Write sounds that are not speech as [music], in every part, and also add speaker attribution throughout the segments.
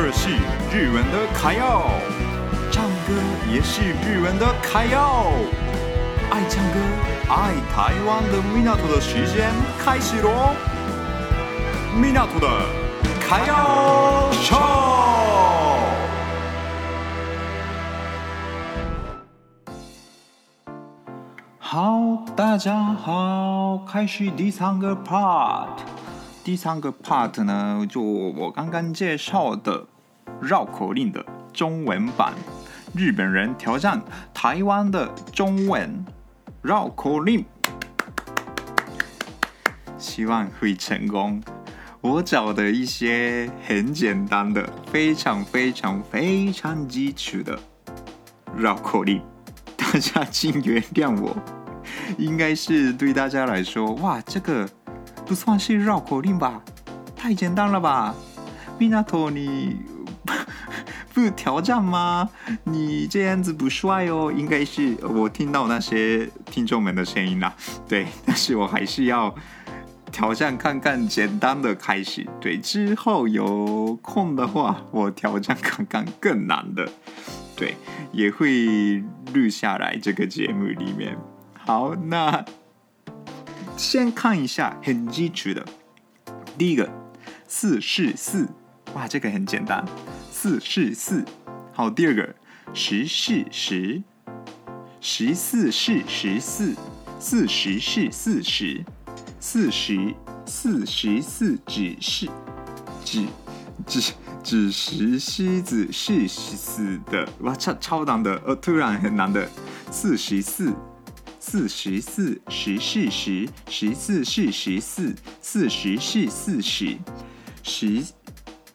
Speaker 1: 二是日文的卡要，唱歌也是日文的卡要。爱唱歌、爱台湾的米纳图的时间开始喽！米纳图的卡要秀。好，大家好，开始第三个 part。第三个 part 呢，就我刚刚介绍的绕口令的中文版，日本人挑战台湾的中文绕口令，希望会成功。我找的一些很简单的、非常非常非常基础的绕口令，大家请原谅我，应该是对大家来说，哇，这个。不算是绕口令吧？太简单了吧？米纳托，你 [laughs] 不挑战吗？你这样子不帅哦。应该是我听到那些听众们的声音啦。对，[laughs] 但是我还是要挑战看看，简单的开始。对，之后有空的话，我挑战看看更难的。对，也会录下来这个节目里面。好，那。先看一下很基础的，第一个四是四，哇，这个很简单，四是四。好，第二个十是十，十四是十四，四十是四十，四十四十四只是，只只只石狮子是死的，哇，超超难的，呃，突然很难的，四十四。四十四，十是十，十四是十四，四十是四十，十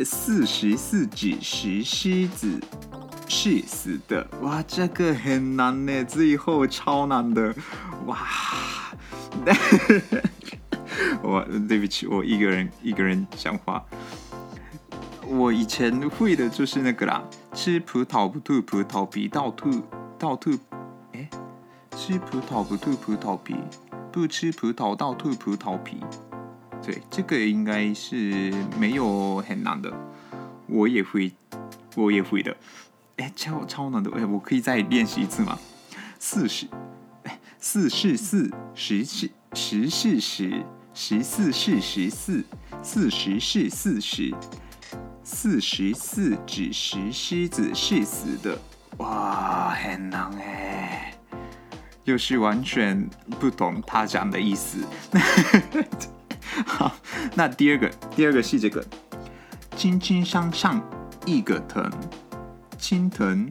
Speaker 1: 四十四只石狮子是死的。哇，这个很难呢，最后超难的。哇，我对不起，我一个人一个人讲话。我以前会的就是那个啦，吃葡萄不吐葡萄皮，倒吐倒吐。吃葡萄不吐葡萄皮，不吃葡萄倒吐葡萄皮。对，这个应该是没有很难的，我也会，我也会的。哎，超超难的，哎，我可以再练习一次吗？四十，四是四，十是十是十，十四是十四，四十是四十，四十四只石狮子是死的。哇，很难哎。又是完全不懂他讲的意思。[laughs] 好，那第二个，第二个是这个，青青山上一个藤，青藤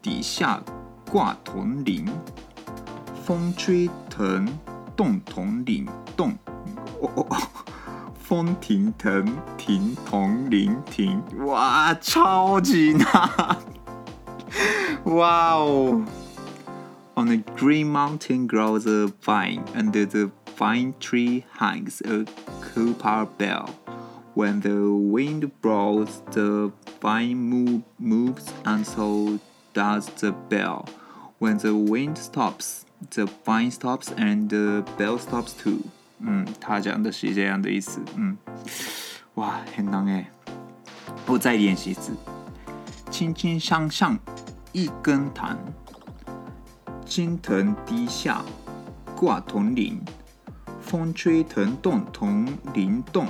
Speaker 1: 底下挂铜铃，风吹藤动铜铃动，风停藤停铜铃停，哇，超级难，[laughs] 哇哦。On the green mountain grows a vine. Under the vine tree hangs a copper bell. When the wind blows, the vine move, moves, and so does the bell. When the wind stops, the vine stops, and the bell stops too. 嗯，他讲的是这样的意思。嗯，哇，很难诶。我再练习一次。青青山上一根藤。 青藤低下挂铜铃，风吹藤动铜铃动，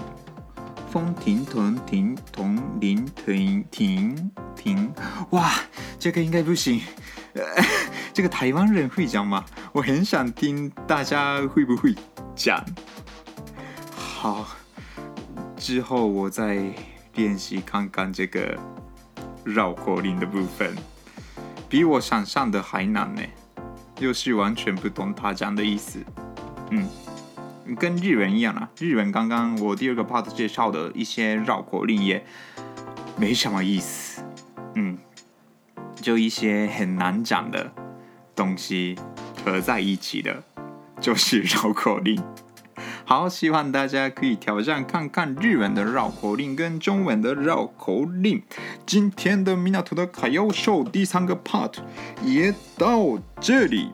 Speaker 1: 风停藤停铜铃停停停。哇，这个应该不行。呃，[laughs] 这个台湾人会讲吗？我很想听大家会不会讲。好，之后我再练习看看这个绕口令的部分，比我想象的还难呢。又是完全不懂他讲的意思，嗯，跟日文一样啊。日文刚刚我第二个 part 介绍的一些绕口令也没什么意思，嗯，就一些很难讲的东西合在一起的，就是绕口令。好，希望大家可以挑战看看日文的绕口令跟中文的绕口令。今天的米纳图的卡要秀第三个 part 也到这里